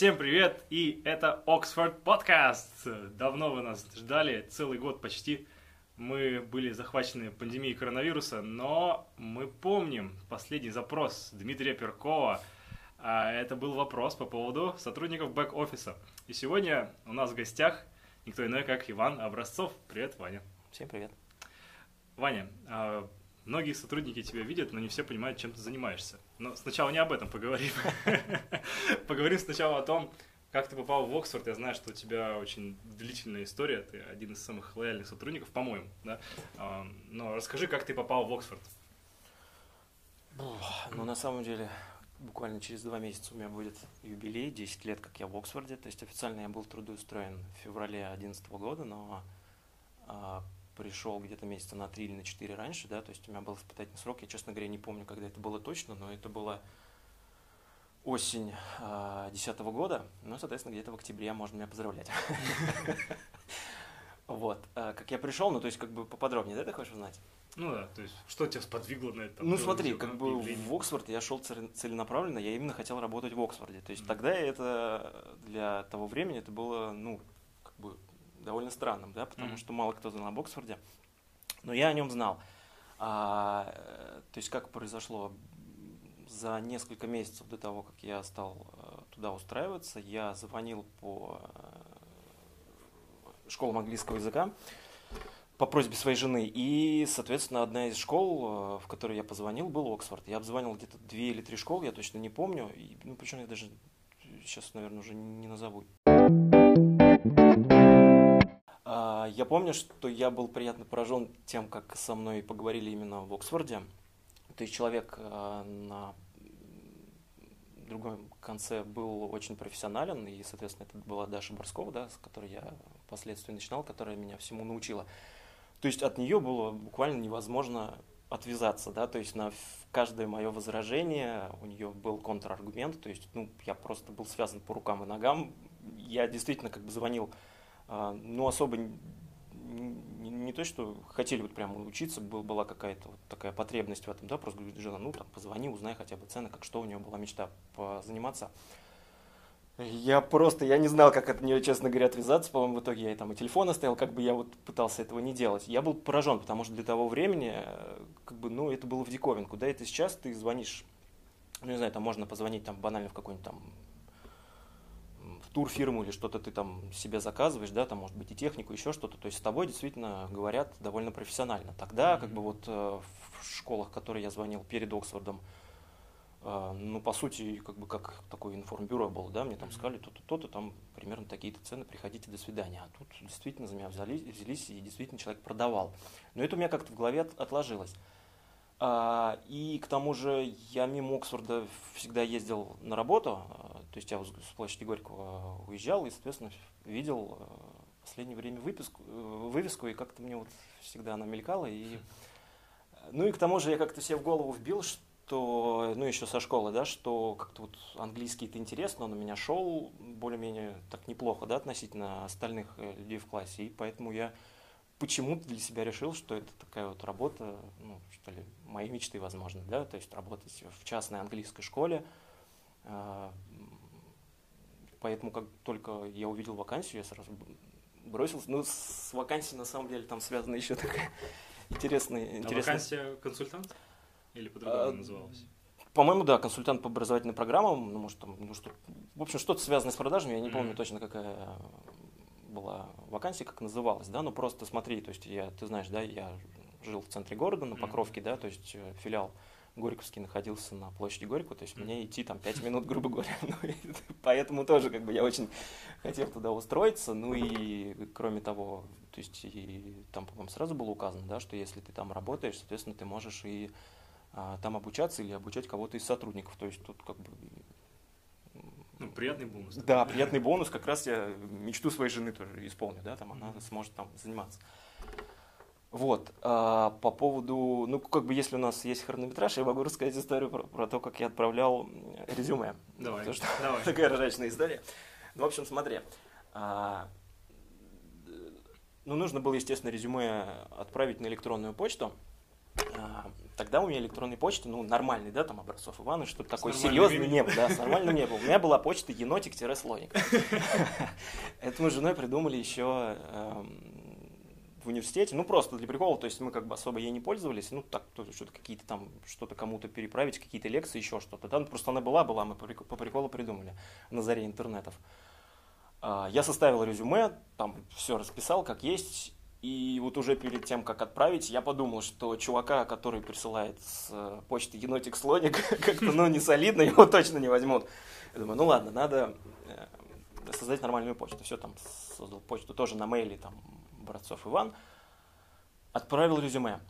Всем привет, и это Оксфорд Подкаст. Давно вы нас ждали, целый год почти. Мы были захвачены пандемией коронавируса, но мы помним последний запрос Дмитрия Перкова. А это был вопрос по поводу сотрудников бэк-офиса. И сегодня у нас в гостях никто иной, как Иван Образцов. Привет, Ваня. Всем привет. Ваня, а, многие сотрудники тебя видят, но не все понимают, чем ты занимаешься. Но сначала не об этом поговорим. Поговорим сначала о том, как ты попал в Оксфорд. Я знаю, что у тебя очень длительная история. Ты один из самых лояльных сотрудников, по-моему. Да? А, но расскажи, как ты попал в Оксфорд. Ну, на самом деле, буквально через два месяца у меня будет юбилей, 10 лет, как я в Оксфорде. То есть официально я был трудоустроен в феврале 2011 года, но а, пришел где-то месяца на три или на четыре раньше, да, то есть у меня был испытательный срок, я, честно говоря, не помню, когда это было точно, но это было осень 2010 а, года, ну, соответственно, где-то в октябре можно меня поздравлять. Вот, а, как я пришел, ну, то есть, как бы поподробнее, да, ты хочешь узнать? Ну да, то есть, что тебя сподвигло на это? Ну смотри, как бы в Оксфорд я шел целенаправленно, я именно хотел работать в Оксфорде. То есть тогда это для того времени это было, ну, довольно странным, да, потому mm-hmm. что мало кто знал об Оксфорде, но я о нем знал. А, то есть как произошло? За несколько месяцев до того, как я стал э, туда устраиваться, я звонил по э, школам английского языка по просьбе своей жены. И, соответственно, одна из школ, э, в которой я позвонил, был Оксфорд. Я обзвонил где-то две или три школы, я точно не помню. И, ну, причем я даже сейчас, наверное, уже не назову. Я помню, что я был приятно поражен тем, как со мной поговорили именно в Оксфорде. То есть человек а, на другом конце был очень профессионален, и, соответственно, это была Даша Борскова, да, с которой я впоследствии начинал, которая меня всему научила. То есть от нее было буквально невозможно отвязаться, да, то есть на каждое мое возражение у нее был контраргумент, то есть, ну, я просто был связан по рукам и ногам, я действительно как бы звонил а, ну, особо не, не то, что хотели вот прямо учиться, был, была какая-то вот такая потребность в этом, да, просто говорит, жена, ну, там, позвони, узнай хотя бы цены, как что у нее была мечта позаниматься. Я просто, я не знал, как от нее, честно говоря, отвязаться. По-моему, в итоге я и там и телефон оставил, как бы я вот пытался этого не делать. Я был поражен, потому что для того времени, как бы, ну, это было в диковинку. Да, это сейчас ты звонишь, ну, не знаю, там можно позвонить там банально в какой-нибудь там турфирму или что-то ты там себе заказываешь, да, там может быть и технику, еще что-то, то есть с тобой действительно говорят довольно профессионально. Тогда, mm-hmm. как бы вот э, в школах, в которые я звонил перед Оксфордом, э, ну, по сути, как бы как такое информбюро было, да, мне там сказали, то-то, то-то, там примерно такие-то цены, приходите, до свидания. А тут действительно за меня взялись, взялись, и действительно человек продавал. Но это у меня как-то в голове отложилось. А, и к тому же я мимо Оксфорда всегда ездил на работу, а, то есть я с площади Горького уезжал и, соответственно, видел а, в последнее время выписку, вывеску, и как-то мне вот всегда она мелькала. И... Ну и к тому же я как-то себе в голову вбил, что, ну еще со школы, да, что как-то вот английский это интересно, он у меня шел более-менее так неплохо, да, относительно остальных э, людей в классе, и поэтому я почему-то для себя решил, что это такая вот работа, ну, что ли, моей мечты, возможно, да, то есть работать в частной английской школе. А, поэтому, как только я увидел вакансию, я сразу бросился. Ну, с вакансией, на самом деле, там связана еще такая интересная... А интересная... вакансия консультант? Или по-другому а, называлась? По-моему, да, консультант по образовательным программам, ну, может, там, ну, что, в общем, что-то связанное с продажами, я не mm-hmm. помню точно, какая была вакансия, как называлась, да, но просто смотри, то есть я, ты знаешь, да, я жил в центре города, на Покровке, да, то есть э, филиал Горьковский находился на площади Горького, то есть мне идти там 5 минут, грубо говоря, ну, поэтому тоже как бы я очень хотел туда устроиться, ну и кроме того, то есть и там, по-моему, сразу было указано, да, что если ты там работаешь, соответственно, ты можешь и а, там обучаться или обучать кого-то из сотрудников, то есть тут как бы ну, приятный бонус. Да, приятный бонус. Как раз я мечту своей жены тоже исполню, да, там она сможет там заниматься. Вот, а, по поводу, ну, как бы, если у нас есть хронометраж, я могу рассказать историю про, про то, как я отправлял резюме. Давай, Потому что давай. Такая ржачная история. Ну, в общем, смотри, а, ну, нужно было, естественно, резюме отправить на электронную почту. А, Тогда у меня электронной почты, ну, нормальный, да, там, образцов Ивана, что-то такое серьезное не было, да, с нормальным не было. У меня была почта енотик-слоник. Это мы с женой придумали еще эм, в университете, ну, просто для прикола, то есть мы как бы особо ей не пользовались, ну, так, что-то какие-то там, что-то кому-то переправить, какие-то лекции, еще что-то, да, ну, просто она была, была, мы по приколу придумали на заре интернетов. А, Я составил резюме, там все расписал, как есть, и вот уже перед тем, как отправить, я подумал, что чувака, который присылает с э, почты енотик слоник, как-то, ну, не солидно, его точно не возьмут. Я думаю, ну ладно, надо э, создать нормальную почту. Все, там создал почту тоже на мейле, там, Борцов Иван. Отправил резюме.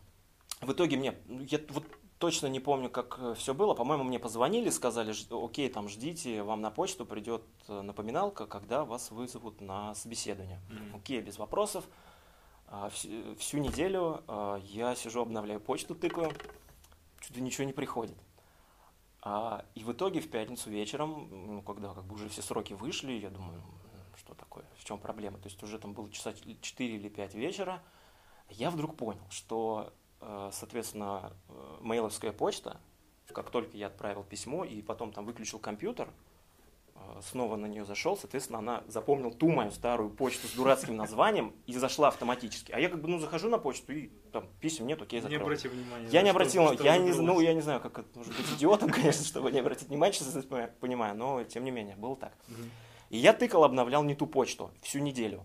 В итоге мне, ну, я вот точно не помню, как все было. По-моему, мне позвонили, сказали, окей, там ждите, вам на почту придет э, напоминалка, когда вас вызовут на собеседование. Мгм. Окей, без вопросов. А, вс- Всю неделю а, я сижу, обновляю почту, тыкаю, что-то ничего не приходит. А, И в итоге в пятницу вечером, ну, когда как бы уже все сроки вышли, я думаю, «М, что такое, чем проблема? То есть уже там было часа 4 или 5 вечера, я вдруг понял, что, э, соответственно, э, мейловская почта, как только я отправил письмо и потом там выключил компьютер, э, снова на нее зашел, соответственно, она запомнила ту мою старую почту с дурацким названием и зашла автоматически. А я как бы, ну, захожу на почту и там писем нет, окей, Не закрыл. обрати внимания. Я не что- обратил, что я не, ну, я не знаю, как это может быть идиотом, конечно, чтобы не обратить внимания, сейчас понимаю, но тем не менее, было так. Мгм. И я тыкал, обновлял не ту почту всю неделю.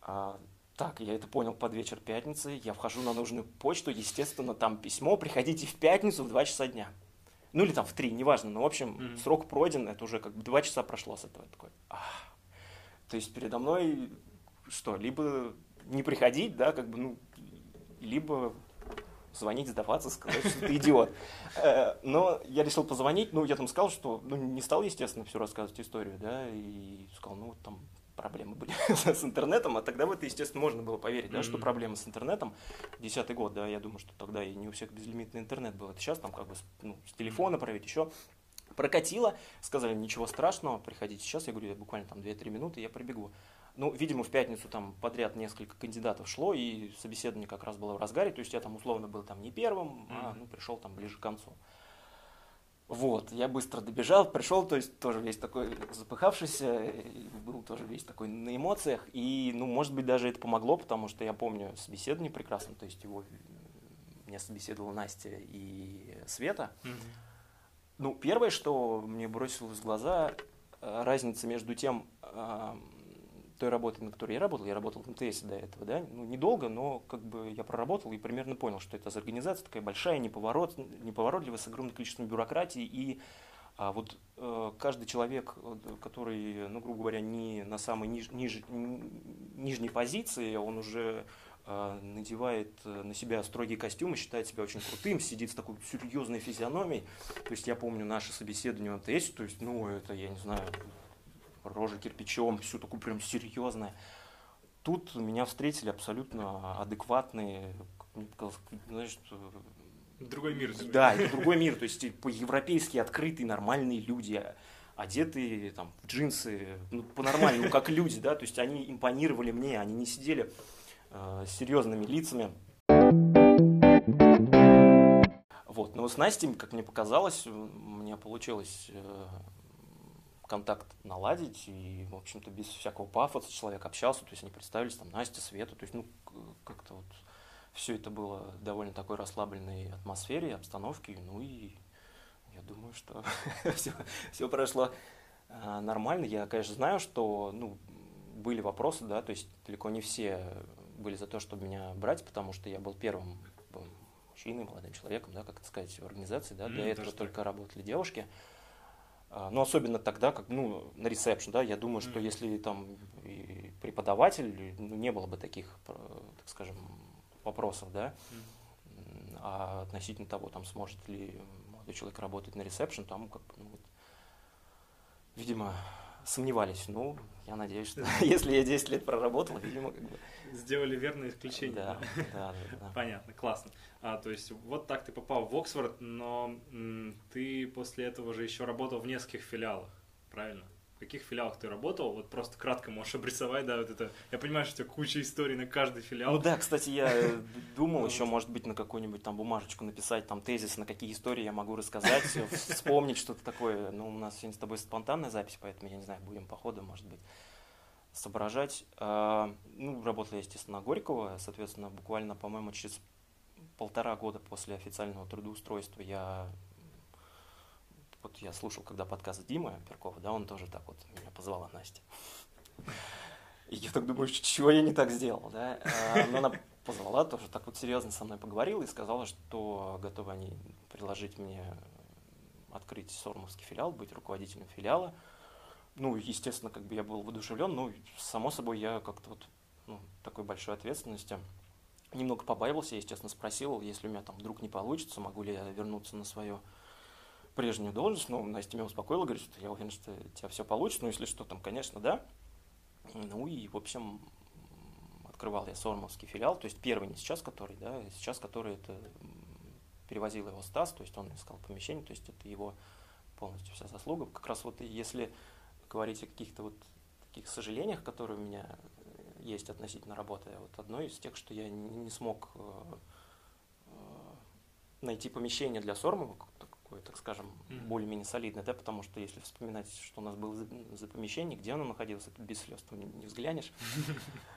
А, так, я это понял под вечер пятницы, я вхожу на нужную почту, естественно, там письмо, приходите в пятницу в 2 часа дня. Ну или там в 3, неважно, но в общем, Мгм. срок пройден, это уже как бы 2 часа прошло с этого. Я такой, «Ах». То есть передо мной что, либо не приходить, да, как бы, ну, либо звонить, сдаваться, сказать, что ты идиот. Э, Но я решил позвонить, ну, я там сказал, что, ну, не стал, естественно, все рассказывать историю, да, и сказал, ну, вот там проблемы были с интернетом, а тогда в это, естественно, можно было поверить, да, что проблемы с интернетом, десятый год, да, я думаю, что тогда и не у всех безлимитный интернет был, это сейчас там как бы с, ну, с телефона проверить, еще прокатило, сказали, ничего страшного, приходите сейчас, я говорю, я буквально там 2-3 минуты, я прибегу. Ну, видимо, в пятницу там подряд несколько кандидатов шло, и собеседование как раз было в разгаре, то есть я там условно был там не первым, а ну, пришел там ближе к концу. Вот, я быстро добежал, пришел, то есть тоже весь такой запыхавшийся, был тоже весь такой на эмоциях, и, ну, может быть, даже это помогло, потому что я помню собеседование прекрасно, то есть его меня собеседовала Настя и Света, Мгм. ну, первое, что мне бросилось в глаза, э, разница между тем, той работой, на которой я работал, я работал в МТС до этого, да, ну, недолго, но как бы я проработал и примерно понял, что это за организация такая большая, неповорот, неповоротливая, с огромным количеством бюрократии, и а вот э, каждый человек, который, ну, грубо говоря, не на самой ниж- ниж- нижней позиции, он уже э, надевает на себя строгий костюм и считает себя очень крутым, сидит с такой серьезной физиономией. То есть я помню наше собеседование в МТС, то есть, ну, это, я не знаю, рожа кирпичом, все такое прям серьезное. Тут меня встретили абсолютно адекватные, мне показалось, знаешь, Другой мир. да, это другой мир, то есть по-европейски открытые, нормальные люди, одетые там в джинсы, ну, по-нормальному, как люди, да, то есть они импонировали мне, они не сидели э, с серьезными лицами. Вот, но с Настей, как мне показалось, у меня получилось э, контакт наладить, и, в общем-то, без всякого пафоса человек общался, то есть они представились, там, Настя, Света, то есть, ну, как-то вот все это было в довольно такой расслабленной атмосфере, обстановке, ну и я думаю, что все, прошло а, нормально. Я, конечно, знаю, что ну, были вопросы, да, то есть далеко не все были за то, чтобы меня брать, потому что я был первым бы, мужчиной, молодым человеком, да, как это сказать, в организации, да, для М, этого только работали девушки. Ну, особенно тогда, как, ну, на ресепшн, да, я думаю, что если там и преподаватель, ну, не было бы таких, э, так скажем, вопросов, да, а относительно того, там, сможет ли молодой человек работать на ресепшн, там, как ну, вот, видимо, сомневались. Ну, я надеюсь, что если я 10 лет проработал, видимо, как бы, Сделали верное исключение. да, да, да, да. Понятно, классно. А, то есть вот так ты попал в Оксфорд, но м, ты после этого же еще работал в нескольких филиалах, правильно? В каких филиалах ты работал? Вот просто кратко можешь обрисовать, да, вот это. Я понимаю, что у тебя куча историй на каждый филиал. Ну да, кстати, я э, думал еще, может быть, на какую-нибудь там бумажечку написать, там тезис, на какие истории я могу рассказать, вспомнить что-то такое. Ну, у нас сегодня с тобой спонтанная запись, поэтому, я не знаю, будем по ходу, может быть, соображать. А, ну, работал я, естественно, на Горького, соответственно, буквально, по-моему, через полтора года после официального трудоустройства я вот я слушал, когда подкаст Димы Перкова, да, он тоже так вот меня позвала Настя. И я так думаю, чего я не так сделал, да. А, но она позвала, тоже так вот серьезно со мной поговорила и сказала, что готовы они предложить мне открыть Сормовский филиал, быть руководителем филиала. Ну, естественно, как бы я был воодушевлен, но, само собой, я как-то вот ну, такой большой ответственности немного побаивался, я, естественно, спросил, если у меня там вдруг не получится, могу ли я вернуться на свое прежнюю должность, ну, Настя меня успокоила, говорит, что я уверен, что у тебя все получится, ну, если что, там, конечно, да. Ну, и, в общем, открывал я Сормовский филиал, то есть первый не сейчас, который, да, сейчас, который это перевозил его Стас, то есть он искал помещение, то есть это его полностью вся заслуга. Как раз вот если говорить о каких-то вот таких сожалениях, которые у меня есть относительно работы, вот одно из тех, что я не смог э, э, найти помещение для Сормова, такое, так скажем, более-менее солидное, да, потому что если вспоминать, что у нас было за, помещение, где оно находилось, это без слез там не взглянешь.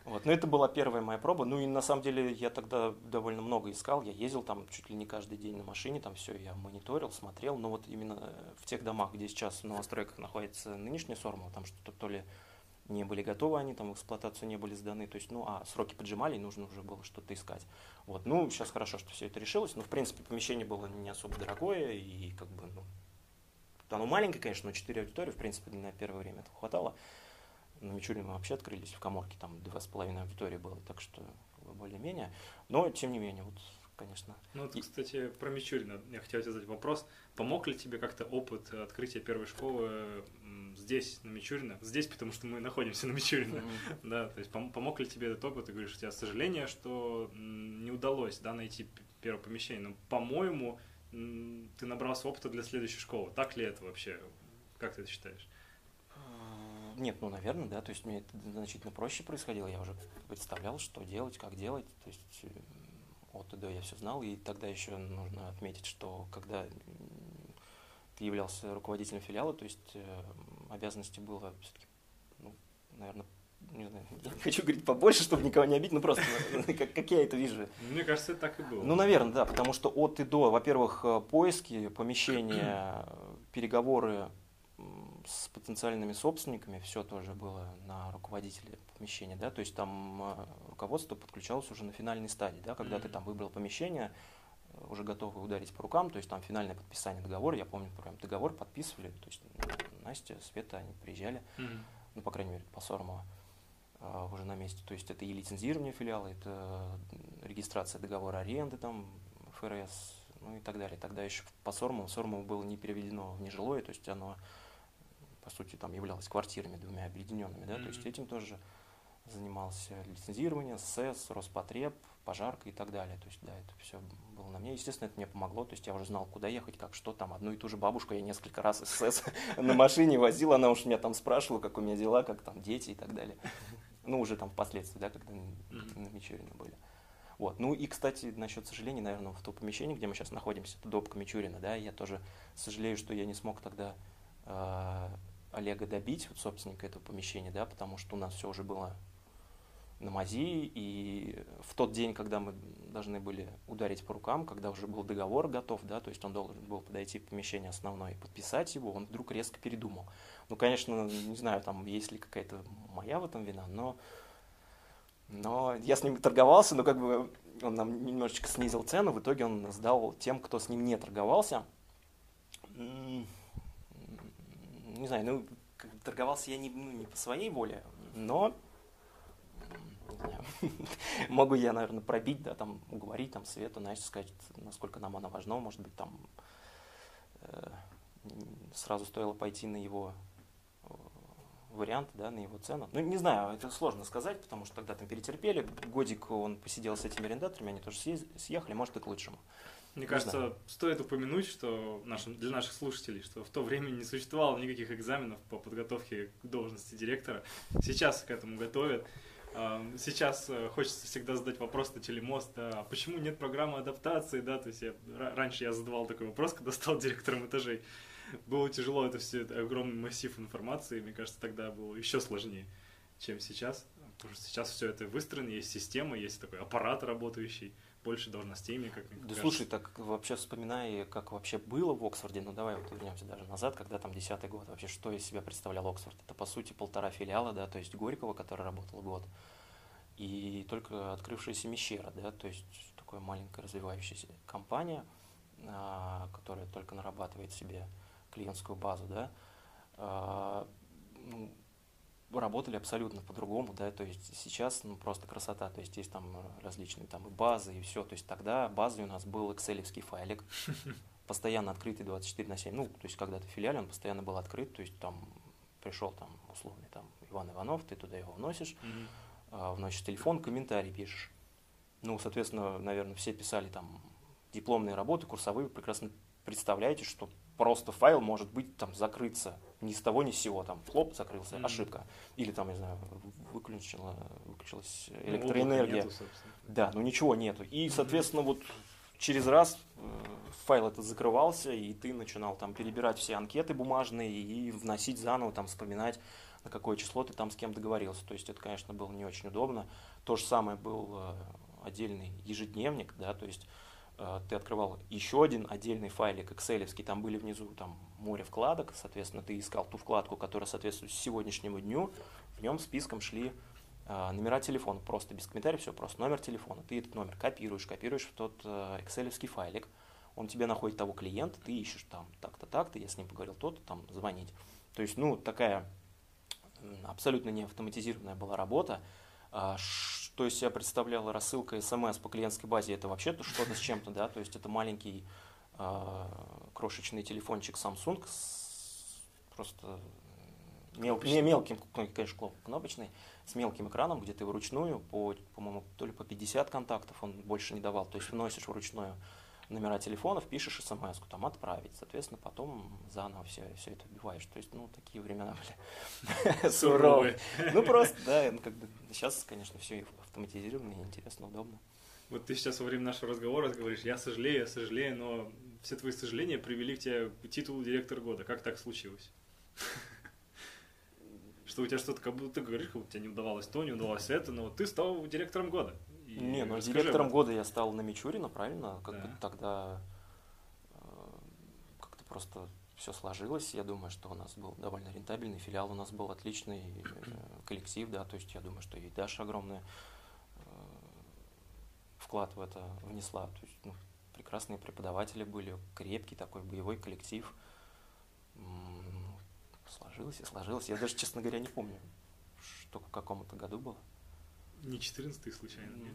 Вот, но это была первая моя проба. Ну и на самом деле я тогда довольно много искал, я ездил там чуть ли не каждый день на машине, там все я мониторил, смотрел, но вот именно в тех домах, где сейчас в новостройках находится нынешняя Сормова, там что-то то ли не были готовы они, там в эксплуатацию не были сданы, то есть, ну, а сроки поджимали, нужно уже было что-то искать. Вот, ну, сейчас хорошо, что все это решилось, но, в принципе, помещение было не особо дорогое, и как бы, ну, оно маленькое, конечно, но 4 аудитории, в принципе, на первое время этого хватало. На Мичурине мы вообще открылись в коморке, там два с половиной аудитории было, так что более-менее. Но, тем не менее, вот конечно. Ну, вот, кстати, про Мичурина я хотел тебе задать вопрос. Помог ли тебе как-то опыт открытия первой школы здесь, на Мичурина? Здесь, потому что мы находимся на Мичурина. Mm-hmm. Да, то есть помог ли тебе этот опыт? Ты говоришь, у тебя сожаление, что не удалось да, найти первое помещение. Но, по-моему, ты набрался опыта для следующей школы. Так ли это вообще? Как ты это считаешь? А, нет, ну, наверное, да, то есть мне это значительно проще происходило, я уже представлял, что делать, как делать, то есть от и до я все знал, и тогда еще нужно отметить, что когда ты являлся руководителем филиала, то есть э, обязанности было все-таки, ну, наверное, не знаю, я хочу говорить побольше, чтобы никого не обидеть, ну просто как, как я это вижу. Мне кажется, это так и было. Ну, наверное, да, потому что от и до, во-первых, э, поиски, помещения, переговоры с потенциальными собственниками, все тоже было на руководителе помещения, да, то есть там э, руководство подключалось уже на финальной стадии, да, когда mm-hmm. ты там выбрал помещение, э, уже готовы ударить по рукам, то есть там финальное подписание договора, я помню, прям договор подписывали, то есть Настя, Света, они приезжали, mm-hmm. ну, по крайней мере, по Сормово, а, уже на месте, то есть это и лицензирование филиала, это регистрация договора аренды, там, ФРС, ну и так далее. Тогда еще по Сормову, Сормову было не переведено в нежилое, то есть оно по сути, там являлось квартирами двумя объединенными, да, mm-hmm. то есть этим тоже занимался лицензирование, СЭС, Роспотреб, пожарка и так далее. То есть, да, это все было на мне. Естественно, это мне помогло. То есть я уже знал, куда ехать, как что там. Одну и ту же бабушку я несколько раз из СЭС на машине возил. Она уж меня там спрашивала, как у меня дела, как там дети и так далее. Ну, уже там впоследствии, да, когда на Мичурине были. Вот. Ну и, кстати, насчет сожалений, наверное, в то помещении, где мы сейчас находимся, это допка Мичурина, да, я тоже сожалею, что я не смог тогда э, Олега добить, вот собственника этого помещения, да, потому что у нас все уже было на мази, и в тот день, когда мы должны были ударить по рукам, когда уже был договор готов, да, то есть он должен был подойти в помещение основное и подписать его, он вдруг резко передумал. Ну, конечно, не знаю, там есть ли какая-то моя в этом вина, но, но я с ним торговался, но как бы он нам немножечко снизил цену, в итоге он сдал тем, кто с ним не торговался. Не знаю, ну, торговался я не, ну, не по своей воле, но могу я, наверное, пробить, да, там, уговорить, там, Свету, Настю сказать, насколько нам оно важно, может быть, там, э, сразу стоило пойти на его э, варианты, да, на его цену. Ну, не знаю, это сложно сказать, потому что тогда там перетерпели, годик он посидел с этими арендаторами, они тоже съехали, может, и к лучшему. Мне кажется, знаю. стоит упомянуть, что нашим, для наших слушателей, что в то время не существовало никаких экзаменов по подготовке к должности директора. Сейчас к этому готовят. Сейчас э, хочется всегда задать вопрос на телемост, а почему нет программы адаптации, да, то есть я, раньше я задавал такой вопрос, когда стал директором этажей. Было тяжело, это все, это огромный массив информации, мне кажется, тогда было еще сложнее, чем сейчас. Потому что сейчас все это выстроено, есть система, есть такой аппарат работающий, больше должностей, как мне Да кажется. слушай, так вообще вспоминая, как вообще было в Оксфорде, ну давай вот вернемся даже назад, когда там десятый год, вообще что из себя представлял Оксфорд? Это по сути полтора филиала, да, то есть Горького, который работал год, и только открывшаяся Мещера, да, то есть такая маленькая развивающаяся компания, а, которая только нарабатывает себе клиентскую базу, да, а, ну, работали абсолютно по-другому, да, то есть сейчас ну, просто красота, то есть есть там различные там и базы и все, то есть тогда базой у нас был excel файлик, постоянно открытый 24 на 7, ну, то есть когда ты в филиале, он постоянно был открыт, то есть там пришел там условный там Иван Иванов, ты туда его вносишь, mm-hmm. вносишь телефон, комментарий пишешь. Ну, соответственно, наверное, все писали там дипломные работы, курсовые, прекрасно представляете, что просто файл может быть там закрыться ни с того ни с сего, там хлоп закрылся, mm-hmm. ошибка, или там, не знаю, выключила, выключилась ну, электроэнергия. Ну, нету, да, ну ничего нету. И, соответственно, вот через раз э, файл этот закрывался, и ты начинал там перебирать все анкеты бумажные и вносить заново, там вспоминать, на какое число ты там с кем договорился. То есть это, конечно, было не очень удобно. То же самое был э, отдельный ежедневник, да, то есть ты открывал еще один отдельный файлик Excel, там были внизу там море вкладок, соответственно, ты искал ту вкладку, которая соответствует сегодняшнему дню, в нем списком шли э, номера телефона, просто без комментариев, все, просто номер телефона. Ты этот номер копируешь, копируешь в тот э, Excel файлик, он тебе находит того клиента, ты ищешь там так-то, так-то, я с ним поговорил, то-то, там звонить. То есть, ну, такая абсолютно не автоматизированная была работа. Что из себя представляла рассылка смс по клиентской базе, это вообще то что-то с чем-то, да, то есть это маленький э, крошечный телефончик Samsung с просто мел, не мелким, конечно, кнопочный, с мелким экраном, где ты вручную, по, по-моему, то ли по 50 контактов он больше не давал, то есть вносишь вручную номера телефонов, пишешь смс там отправить, соответственно, потом заново все, все это убиваешь. То есть, ну, такие времена были суровые. Ну, просто, да, ну, как бы сейчас, конечно, все автоматизировано, интересно, удобно. Вот ты сейчас во время нашего разговора говоришь, я сожалею, я сожалею, но все твои сожаления привели к тебе к титулу директора года. Как так случилось? Что у тебя что-то, как будто ты говоришь, как будто тебе не удавалось то, не удавалось это, но ты стал директором года. И не, ну директором года я стал на Мичурина, правильно? Как да. бы тогда э, как-то просто все сложилось. Я думаю, что у нас был довольно рентабельный филиал, у нас был отличный э, коллектив, да, то есть я думаю, что и Даша огромный э, вклад в это внесла. То есть, ну, прекрасные преподаватели были, крепкий такой боевой коллектив. Сложилось и сложилось. Я даже, честно говоря, не помню, что в каком-то году было. Не 14 случайно, нет?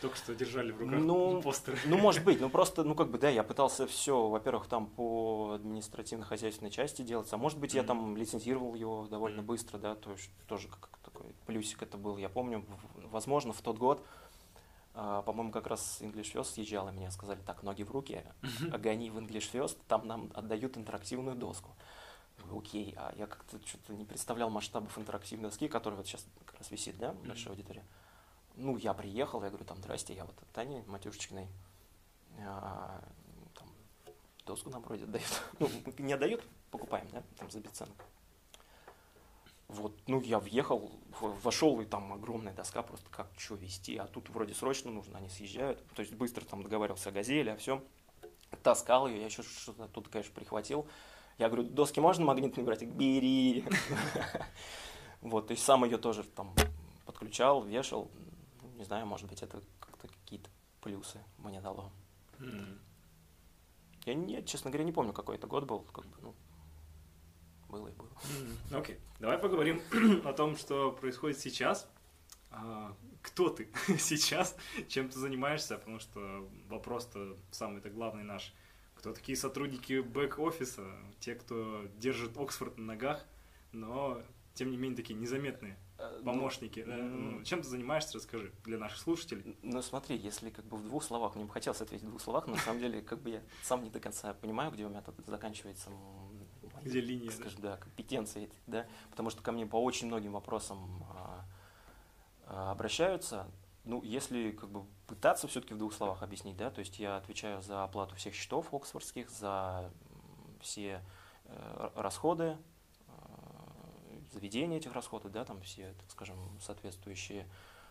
Только что держали в руках ну, постеры. Ну, может быть, ну просто, ну как бы, да, я пытался все, во-первых, там по административно-хозяйственной части делать, а может быть, mm-hmm. я там лицензировал его довольно mm-hmm. быстро, да, то есть тоже как такой плюсик это был. Я помню, возможно, в тот год, а, по-моему, как раз English First съезжал, и мне сказали, так, ноги в руки, огони в English First, там нам отдают интерактивную доску окей, а я как-то что-то не представлял масштабов интерактивной доски, которая вот сейчас как раз висит, да, в большой аудитории. Ну, я приехал, я говорю, там, здрасте, я вот от Тани Матюшечкиной, а, там, доску нам вроде дают. ну, не отдают, покупаем, да, там, за бесценок. Вот, ну, я въехал, вошел, и там огромная доска, просто как что вести, а тут вроде срочно нужно, они съезжают. То есть быстро там договаривался о газели, о всем. Таскал ее, я еще что-то тут, конечно, прихватил. Я говорю, доски можно магнитные брать? Бери. Вот, то есть сам ее тоже там подключал, вешал. Не знаю, может быть, это как-то какие-то плюсы мне дало. Я, не, честно говоря, не помню, какой это год был. Как бы, ну, было и было. Окей, okay. давай поговорим о том, что происходит сейчас. А, кто ты сейчас, чем ты занимаешься, потому что вопрос-то самый-то главный наш – кто такие сотрудники бэк-офиса, те, кто держит Оксфорд на ногах, но тем не менее такие незаметные Э, ну, помощники. да? Ну, Чем ты занимаешься, расскажи для наших слушателей. Ну смотри, если как бы в двух словах, мне бы хотелось ответить в двух словах, но на самом деле как бы я сам не до конца понимаю, где у меня тут заканчивается Где линия, скажем, да, компетенции, да, потому что ко мне по очень многим вопросам а, а, обращаются. Ну, если как бы пытаться все-таки в двух словах объяснить, да, то есть я отвечаю за оплату всех счетов оксфордских, за все э, расходы, э, заведение этих расходов, да, там все, так скажем, соответствующие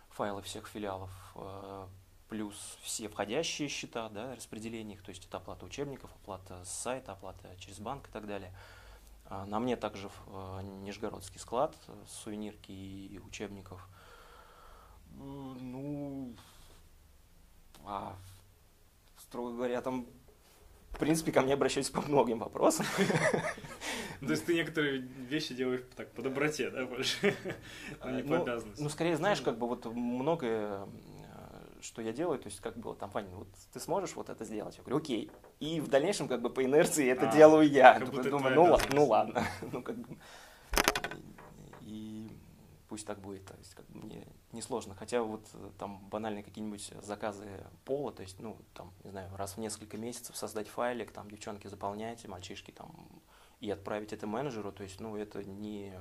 файлы всех филиалов, э, плюс все входящие счета, да, распределение их, то есть это оплата учебников, оплата с сайта, оплата через банк и так далее. А На мне также э, Нижегородский склад, э, сувенирки и учебников. Ну, а, строго говоря, там, в принципе, ко мне обращаются по многим вопросам. Ну, То есть ты некоторые вещи делаешь так по доброте, да, больше, а не по Ну, обязанности. Ну, скорее, знаешь, как бы вот многое, э, что я делаю, то есть как бы вот там, Ваня, вот ты сможешь вот это сделать? Я говорю, окей. И в дальнейшем как бы по инерции это А, делаю я. думаю, ну, обязанность. ну ладно, ну как бы. Пусть так будет. То есть как бы мне несложно. Хотя вот э, там банальные какие-нибудь заказы пола, то есть, ну, там, не знаю, раз в несколько месяцев создать файлик, там, девчонки заполняйте, мальчишки там, и отправить это менеджеру, то есть, ну, это не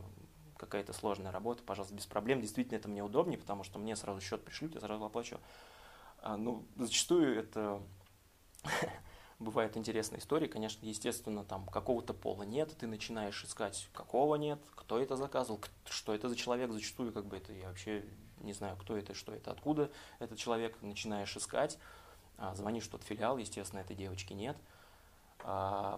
какая-то сложная работа, пожалуйста, без проблем. Действительно, это мне удобнее, потому что мне сразу счет пришлют, я сразу оплачу. А, ну, зачастую это бывают интересные истории, конечно, естественно, там какого-то пола нет, ты начинаешь искать, какого нет, кто это заказывал, что это за человек, зачастую как бы это я вообще не знаю, кто это, что это, откуда этот человек, начинаешь искать, а, звонишь в тот филиал, естественно, этой девочки нет,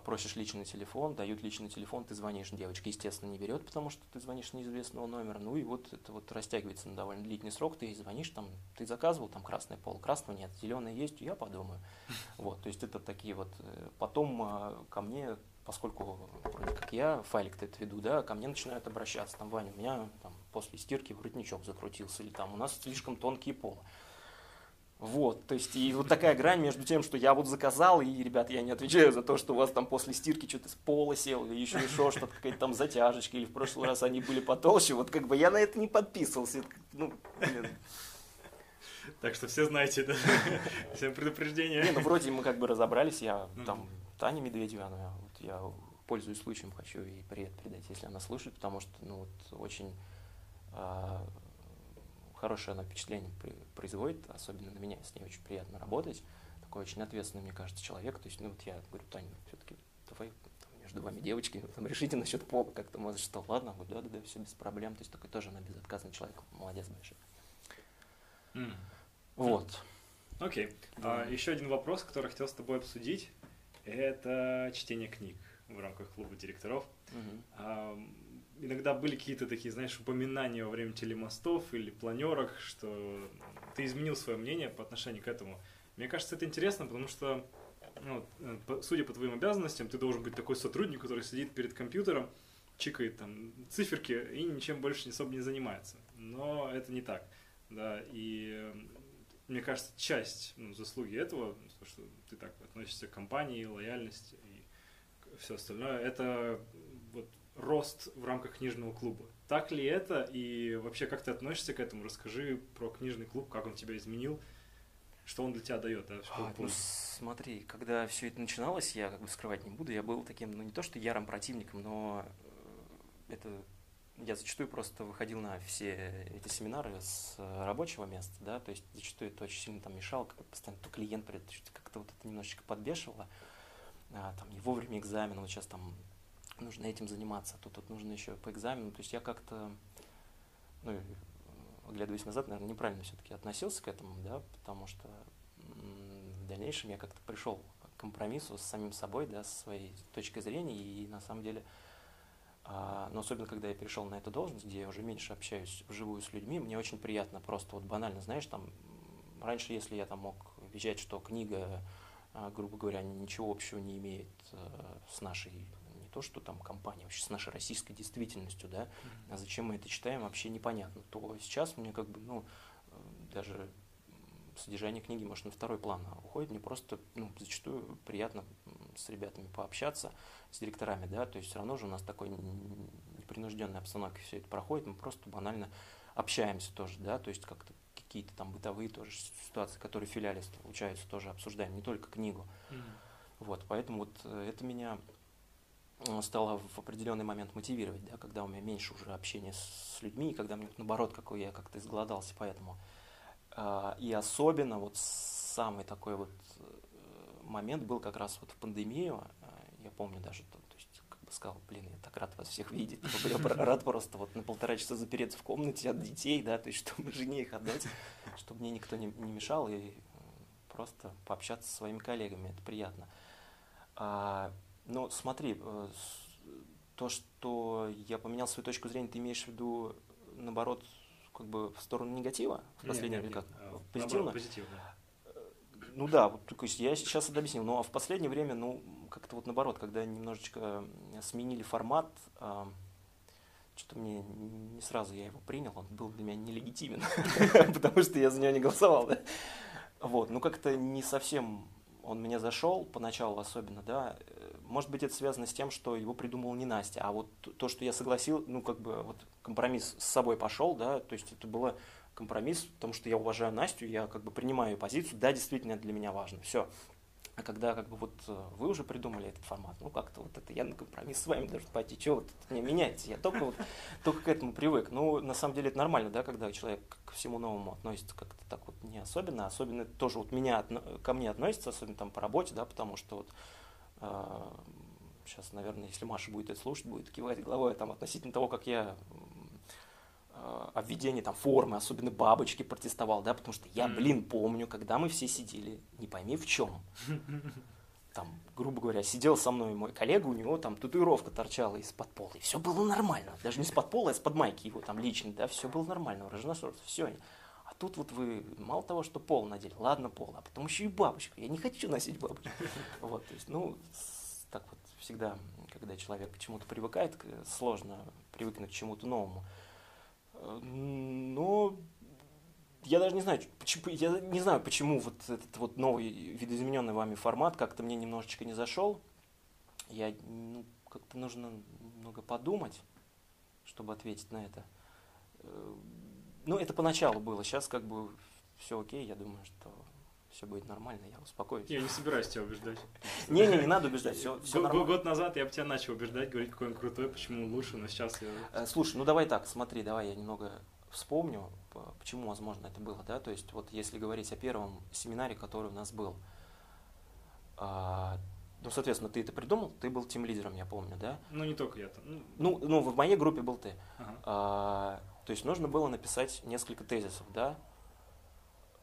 просишь личный телефон, дают личный телефон, ты звонишь, девочка, естественно, не берет, потому что ты звонишь с неизвестного номера, ну и вот это вот растягивается на довольно длительный срок, ты ей звонишь, там, ты заказывал, там красный пол, красного нет, зеленый есть, я подумаю. Вот, то есть это такие вот, э, потом а, ко мне, поскольку вроде как я файлик-то это веду, да, ко мне начинают обращаться, там, Ваня, у меня там после стирки воротничок закрутился, или там у нас слишком тонкие полы. Вот, то есть и вот такая грань между тем, что я вот заказал, и, ребят, я не отвечаю за то, что у вас там после стирки что-то с пола сел, или еще еще что-то, какая-то там затяжечка, или в прошлый раз они были потолще, вот как бы я на это не подписывался, ну, блин. Так что все знаете, да? Всем Не, предупреждение. ну вроде мы как бы разобрались, я там Таня Медведева, она, вот я пользуюсь случаем, хочу ей привет передать, если она слушает, потому что, ну, вот очень а, хорошее она впечатление производит, особенно на меня, с ней очень приятно работать, такой очень ответственный, мне кажется, человек, то есть, ну, вот я говорю, Таня, все-таки давай между вами девочки, там, решите насчет пола как-то, может, что, ладно, говорю, да-да-да, все без проблем, то есть, такой тоже она безотказный человек, молодец большой. М, Вот. Окей. Да. А, Еще один вопрос, который хотел с тобой обсудить, это чтение книг в рамках клуба директоров. Мгм. А, иногда были какие-то такие, знаешь, упоминания во время телемостов или планерок, что ты изменил свое мнение по отношению к этому. Мне кажется, это интересно, потому что, ну, судя по твоим обязанностям, ты должен быть такой сотрудник, который сидит перед компьютером, чикает там циферки и ничем больше особо не занимается. Но это не так. Да, и э, мне кажется, часть ну, заслуги этого, то, что ты так относишься к компании, лояльность и все остальное, это рост в рамках книжного клуба. Так ли это? И вообще, как ты относишься к этому? Расскажи про книжный клуб, как он тебя изменил, что он для тебя дает, да, А, ну, смотри, когда все это начиналось, я как бы скрывать не буду, я был таким, ну не то что ярым противником, но э, это я зачастую просто выходил на все эти семинары с э, рабочего места, да, то есть зачастую это очень сильно там мешало, как постоянно то клиент придет, как-то вот это немножечко подбешивало, а, там не вовремя экзамен, вот сейчас там нужно этим заниматься, а тут, нужно еще по экзамену, то есть я как-то, ну, оглядываясь назад, наверное, неправильно все-таки относился к этому, да, потому что в дальнейшем я как-то пришел к компромиссу с самим собой, да, со своей точкой зрения, и на самом деле, а, но особенно когда я перешел на эту должность, где я уже меньше общаюсь вживую с людьми, мне очень приятно просто вот банально, знаешь, там, раньше, если я там мог вещать, что книга, а, грубо говоря, ничего общего не имеет э, с нашей, то что там компанией, вообще с нашей российской действительностью, да, а зачем мы это читаем, вообще непонятно, то сейчас мне как бы, ну, э, даже содержание книги, может, на второй план уходит, мне просто, ну, зачастую приятно с ребятами пообщаться, с директорами, да, то есть все равно же у нас такой непринужденной обстановке все это проходит, мы просто банально общаемся тоже, да, то есть как-то какие-то там бытовые тоже ситуации, которые в филиале случаются, тоже обсуждаем, не только книгу. Mm-hmm. Вот, поэтому вот э, это меня стало в определенный момент мотивировать, да, когда у меня меньше уже общения с людьми, и когда мне, наоборот, какой я как-то изголодался, поэтому. А, и особенно вот самый такой вот э, момент был как раз вот в пандемию, я помню даже, то, то есть как бы сказал, блин, я так рад вас всех видеть, я рад просто вот на полтора часа запереться в комнате от детей, да, то есть чтобы жене их отдать, чтобы мне никто не, не мешал, и просто пообщаться со своими коллегами, это приятно. Ну, смотри, э, то, что я поменял свою точку зрения, ты имеешь в виду, наоборот, как бы в сторону негатива в последнее время, как? А, позитивно? позитивно. Э, ну да, вот, то есть я сейчас это объяснил, но в последнее время, ну, как-то вот наоборот, когда немножечко сменили формат, а, что-то мне не сразу я его принял, он был для меня нелегитимен, потому что я за него не голосовал, да. Вот, ну как-то не совсем он мне зашел, поначалу особенно, да, может быть, это связано с тем, что его придумал не Настя, а вот то, что я согласил, ну, как бы, вот компромисс с собой пошел, да, то есть это было компромисс, потому что я уважаю Настю, я как бы принимаю ее позицию, да, действительно, это для меня важно, все. А когда как бы вот э, вы уже придумали этот формат, ну как-то вот это я на компромисс с вами должен пойти, что вот мне меняется, я только вот только к этому привык. Ну, на самом деле это нормально, да, когда человек ко всему новому относится как-то так вот не особенно, особенно тоже вот меня, ко мне относится, особенно там по работе, да, потому что вот э, сейчас, наверное, если Маша будет это слушать, будет кивать головой там относительно того, как я о введении там формы, особенно бабочки протестовал, да, потому что я, блин, помню, когда мы все сидели, не пойми в чем. Там, грубо говоря, сидел со мной мой коллега, у него там татуировка торчала из-под пола, и все было нормально. Даже не из-под пола, а из-под майки его там лично, да, все было нормально, роженосорство, все. А тут вот вы мало того, что пол надели, ладно пол, а потом еще и бабочку. Я не хочу носить бабочку. Вот, то есть, ну, так вот всегда, когда человек к чему-то привыкает, сложно привыкнуть к чему-то новому. Но я даже не знаю, почему, я не знаю, почему вот этот вот новый видоизмененный вами формат как-то мне немножечко не зашел. Я ну, как-то нужно много подумать, чтобы ответить на это. Э, ну, это поначалу было. Сейчас как бы все окей, я думаю, что все будет нормально, я успокоюсь. Я не собираюсь тебя убеждать. Не-не, не надо убеждать, все, все нормально. Год назад я бы тебя начал убеждать, говорить, какой он крутой, почему он лучше, но сейчас я... Э, слушай, ну давай так, смотри, давай я немного вспомню, почему, возможно, это было, да, то есть вот если говорить о первом семинаре, который у нас был, а, ну, соответственно, ты это придумал, ты был тем лидером, я помню, да? Ну, не только я. Ну, ну, ну в моей группе был ты. Ага. А, то есть нужно было написать несколько тезисов, да?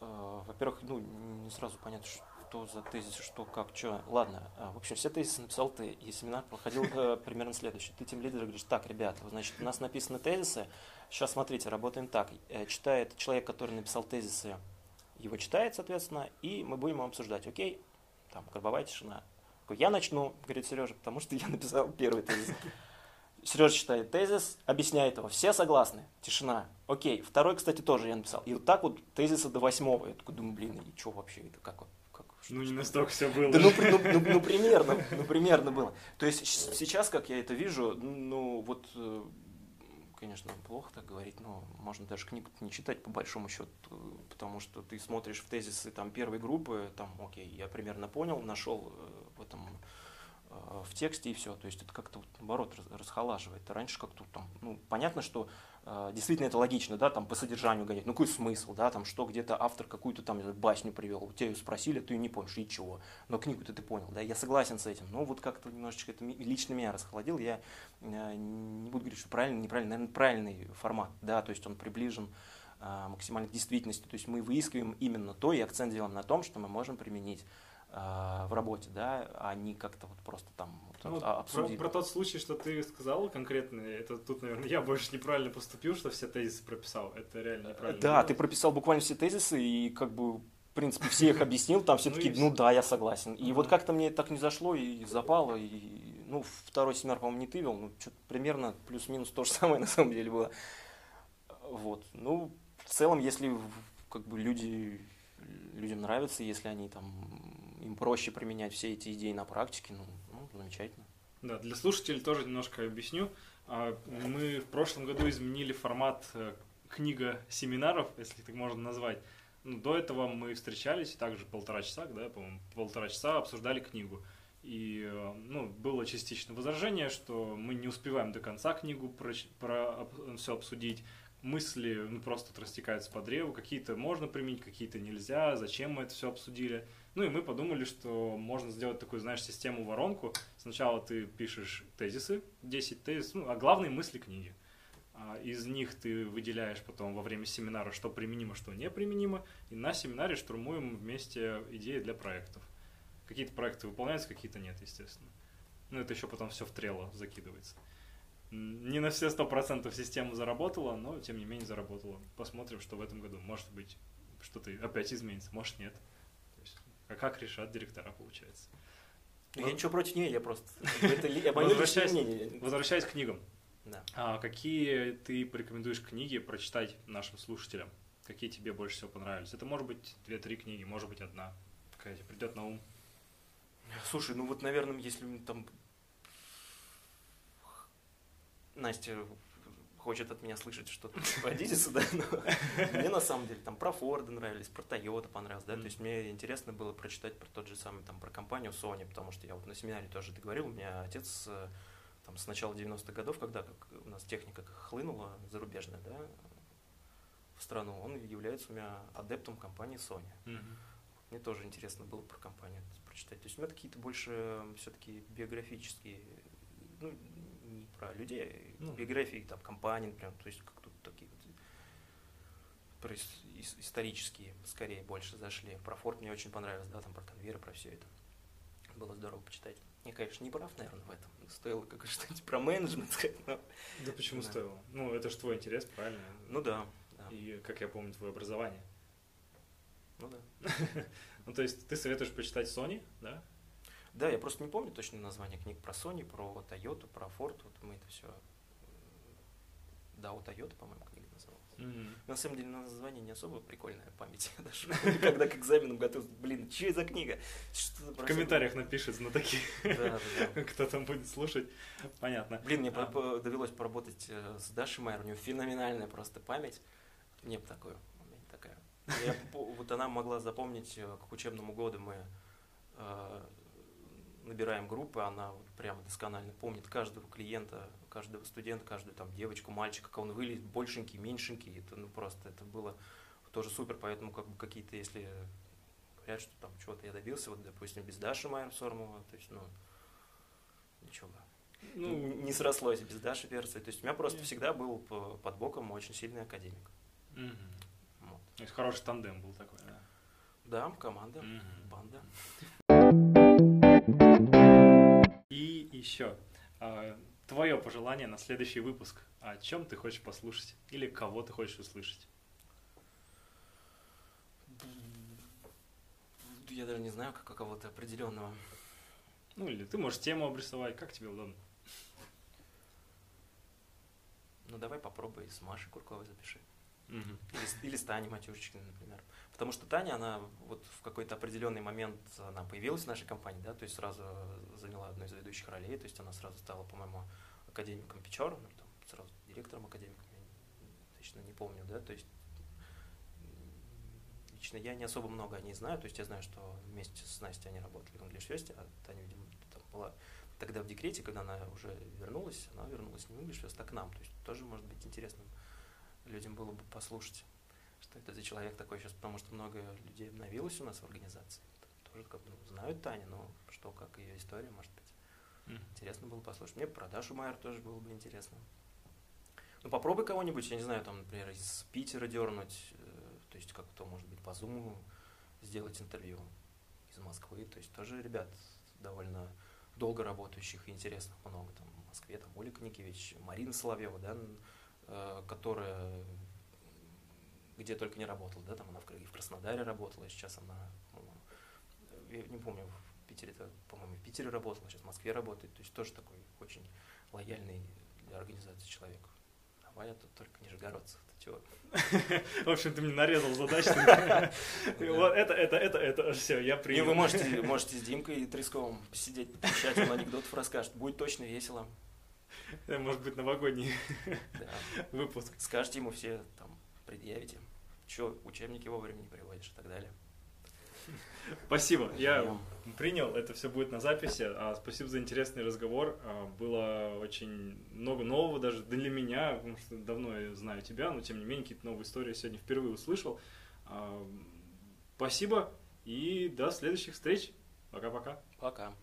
Э, во-первых, ну, не сразу понятно, что за тезис, что, как, что. Ладно, э, в общем, все тезисы написал ты, и семинар проходил э, примерно следующий. Ты тем лидер говоришь, так, ребята, значит, у нас написаны тезисы, сейчас смотрите, работаем так. Читает человек, который написал тезисы, его читает, соответственно, и мы будем обсуждать, окей, там, гробовая тишина. Я начну, говорит Сережа, потому что я написал первый тезис. Сережа читает тезис, объясняет его. Все согласны? Тишина. Окей. Второй, кстати, тоже я написал. И вот так вот тезиса до восьмого. Я такой думаю, блин, и что вообще это? Как, как, ну, не настолько все было. Да, ну, ну, ну, ну, примерно, ну, примерно было. То есть сейчас, как я это вижу, ну, вот, э, конечно, плохо так говорить, но можно даже книгу не читать, по большому счету, потому что ты смотришь в тезисы там первой группы, там, окей, я примерно понял, нашел э, в этом в тексте и все. То есть это как-то вот, наоборот расхолаживает. Раньше как-то там, ну, понятно, что э, действительно это логично, да, там по содержанию гонять. Ну какой смысл, да, там что где-то автор какую-то там басню привел, у тебя ее спросили, ты ее не понял, и чего. Но книгу-то ты понял, да, я согласен с этим. Но вот как-то немножечко это лично меня расхолодил. Я э, не буду говорить, что правильный, неправильный, наверное, правильный формат, да, то есть он приближен э, максимально к действительности. То есть мы выискиваем именно то и акцент делаем на том, что мы можем применить в работе, да, а не как-то вот просто там вот, ну, обсудить. Про, про тот случай, что ты сказал конкретно, это тут, наверное, я больше неправильно поступил, что все тезисы прописал. Это реально неправильно. Да, было. ты прописал буквально все тезисы и как бы в принципе, все их объяснил, там все ну таки ну да, я согласен. И вот как-то мне так не зашло и запало, и, ну, второй семинар, по-моему, не ты вел, ну, что-то примерно плюс-минус то же самое на самом деле было. Вот, ну, в целом, если как бы люди, людям нравится, если они там им проще применять все эти идеи на практике, ну, ну замечательно. Да, для слушателей тоже немножко объясню. А, мы в прошлом году изменили формат э, книга семинаров, если так можно назвать. Ну, до этого мы встречались, также полтора часа, да, по-моему, полтора часа обсуждали книгу. И э, ну, было частично возражение, что мы не успеваем до конца книгу про, про все обсудить. Мысли ну, просто растекаются по древу, какие-то можно применить, какие-то нельзя, зачем мы это все обсудили. Ну и мы подумали, что можно сделать такую, знаешь, систему-воронку. Сначала ты пишешь тезисы, 10 тезисов, ну, а главные мысли книги. А, из них ты выделяешь потом во время семинара, что применимо, что неприменимо, и на семинаре штурмуем вместе идеи для проектов. Какие-то проекты выполняются, какие-то нет, естественно. Ну, это еще потом все в трело закидывается. Не на все сто процентов система заработала, но тем не менее заработала. Посмотрим, что в этом году. Может быть, что-то опять изменится, может нет. А как решат директора, получается. Я ничего против нее, я просто... возвращаясь, возвращаясь к книгам. Да. А какие ты порекомендуешь книги прочитать нашим слушателям? Какие тебе больше всего понравились? Это может быть две-три книги, может быть одна. Какая тебе придет на ум? Слушай, ну вот, наверное, если там Настя хочет от меня слышать что-то по Адидису, да, но мне на самом деле там про Форда нравились, про Тойота понравилось, да, то есть мне интересно было прочитать про тот же самый, там, про компанию Sony, потому что я вот на семинаре тоже ты говорил, у меня отец э, там с начала 90-х годов, когда как у нас техника хлынула зарубежная, да, в страну, он является у меня адептом компании Sony. Mm-hmm. Мне тоже интересно было про компанию прочитать. То есть у меня какие-то больше все-таки биографические, ну, про людей, ну. биографии там компаний, например, то есть как тут такие вот исторические скорее больше зашли. Про Форд мне очень понравилось, да, там про конвейеры, про все это. Было здорово почитать. Я, конечно, не прав, наверное, в этом. Стоило как что-нибудь про менеджмент сказать, но... Да почему да. стоило? Ну, это же твой интерес, правильно? Ну да, да. И, как я помню, твое образование. Ну да. ну, то есть ты советуешь почитать Sony, да? Да, я просто не помню точно название книг про Sony, про Toyota, про Ford. Вот мы это все... Да, у Toyota, по-моему, книга называлась. Mm-hmm. На самом деле, название не особо прикольная память. Даже когда к экзаменам готовился, блин, что за книга? В комментариях напишет знатоки, кто там будет слушать. Понятно. Блин, мне а. довелось поработать э, с Дашей Майер, у нее феноменальная просто память. Мне бы такое, такая. вот она могла запомнить, э, к учебному году мы э, набираем группы, она вот прямо досконально помнит каждого клиента, каждого студента, каждую там девочку, мальчика, как он выглядит, большенький, меньшенький, это ну просто это было тоже супер, поэтому как бы какие-то, если говорят, что там чего-то я добился, вот, допустим, без Даши Майер Сормова, то есть, ну, ничего бы. Ну, не срослось без Даши Перца. То есть у меня просто yeah. всегда был под боком очень сильный академик. Mm-hmm. Вот. То есть хороший тандем был такой, да? Да, команда, mm-hmm. банда. И еще, а, твое пожелание на следующий выпуск. О чем ты хочешь послушать? Или кого ты хочешь услышать? Я даже не знаю, как кого-то определенного. Ну, или ты можешь тему обрисовать, как тебе удобно. Ну, давай попробуй с Машей Курковой запиши. Или, или с Таней Матюшечкиной, например. Потому что Таня, она вот в какой-то определенный момент она появилась в нашей компании, да, то есть сразу заняла одну из ведущих ролей, то есть она сразу стала, по-моему, академиком Печор, ну, там, сразу директором академиком, я точно не помню, да, то есть лично я не особо много о ней знаю, то есть я знаю, что вместе с Настей они работали в English Fest, а Таня, видимо, там была тогда в декрете, когда она уже вернулась, она вернулась не в English Fest, а к нам, то есть тоже может быть интересным людям было бы послушать что это за человек такой сейчас, потому что много людей обновилось у нас в организации. Тоже как бы ну, знают Таню, но что, как ее история, может быть. Mm. Интересно было послушать. Мне про Дашу Майер тоже было бы интересно. Ну, попробуй кого-нибудь, я не знаю, там, например, из Питера дернуть, э, то есть как-то, может быть, по Зуму сделать интервью из Москвы. То есть тоже ребят довольно долго работающих и интересных много. Там в Москве, там Оля Никевич, Марина Соловьева, да, которая где только не работала, да, там она в, в Краснодаре работала, сейчас она, я не помню, в Питере-то, по-моему, в Питере работала, сейчас в Москве работает, то есть тоже такой очень лояльный для организации человек. Давай я тут только нижегородцев, ты чего? В общем, ты мне нарезал задачу. Вот это, это, это, это, все, я принял. И вы можете, можете с Димкой Тресковым посидеть, пообщать, он анекдотов расскажет, будет точно весело. Это может быть новогодний Да. выпуск. Скажете ему все, там, предъявите, что учебники вовремя не приводишь и так далее. Спасибо. Я принял, это все будет на записи. А, спасибо за интересный разговор. А, было очень много нового даже для меня, потому что давно я знаю тебя, но тем не менее какие-то новые истории я сегодня впервые услышал. А, спасибо и до следующих встреч. Пока-пока. Пока.